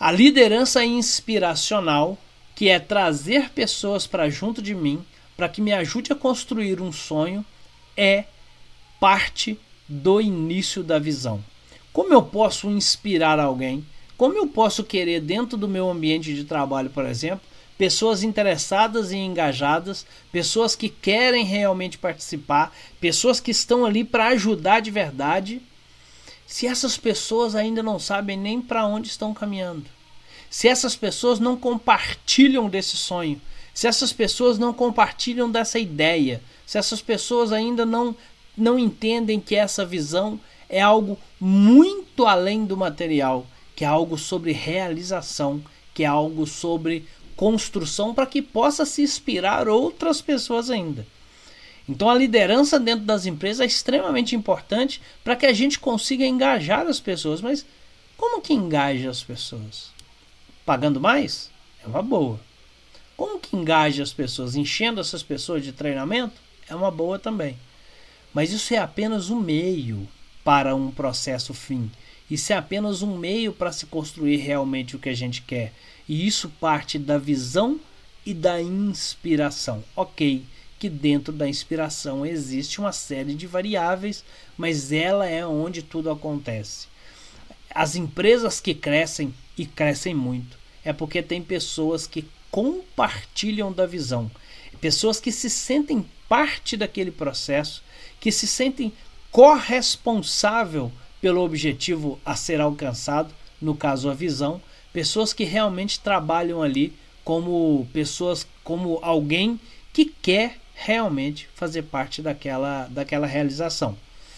A liderança inspiracional, que é trazer pessoas para junto de mim, para que me ajude a construir um sonho, é parte do início da visão. Como eu posso inspirar alguém? Como eu posso querer, dentro do meu ambiente de trabalho, por exemplo, pessoas interessadas e engajadas, pessoas que querem realmente participar, pessoas que estão ali para ajudar de verdade, se essas pessoas ainda não sabem nem para onde estão caminhando? Se essas pessoas não compartilham desse sonho, se essas pessoas não compartilham dessa ideia, se essas pessoas ainda não não entendem que essa visão é algo muito além do material, que é algo sobre realização, que é algo sobre construção para que possa se inspirar outras pessoas ainda. Então a liderança dentro das empresas é extremamente importante para que a gente consiga engajar as pessoas. Mas como que engaja as pessoas? Pagando mais? É uma boa. Como que engaja as pessoas? Enchendo essas pessoas de treinamento? É uma boa também. Mas isso é apenas um meio para um processo fim. Isso é apenas um meio para se construir realmente o que a gente quer. E isso parte da visão e da inspiração. Ok, que dentro da inspiração existe uma série de variáveis, mas ela é onde tudo acontece. As empresas que crescem e crescem muito é porque tem pessoas que compartilham da visão, pessoas que se sentem parte daquele processo, que se sentem corresponsável pelo objetivo a ser alcançado, no caso a visão, pessoas que realmente trabalham ali como pessoas, como alguém que quer realmente fazer parte daquela, daquela realização.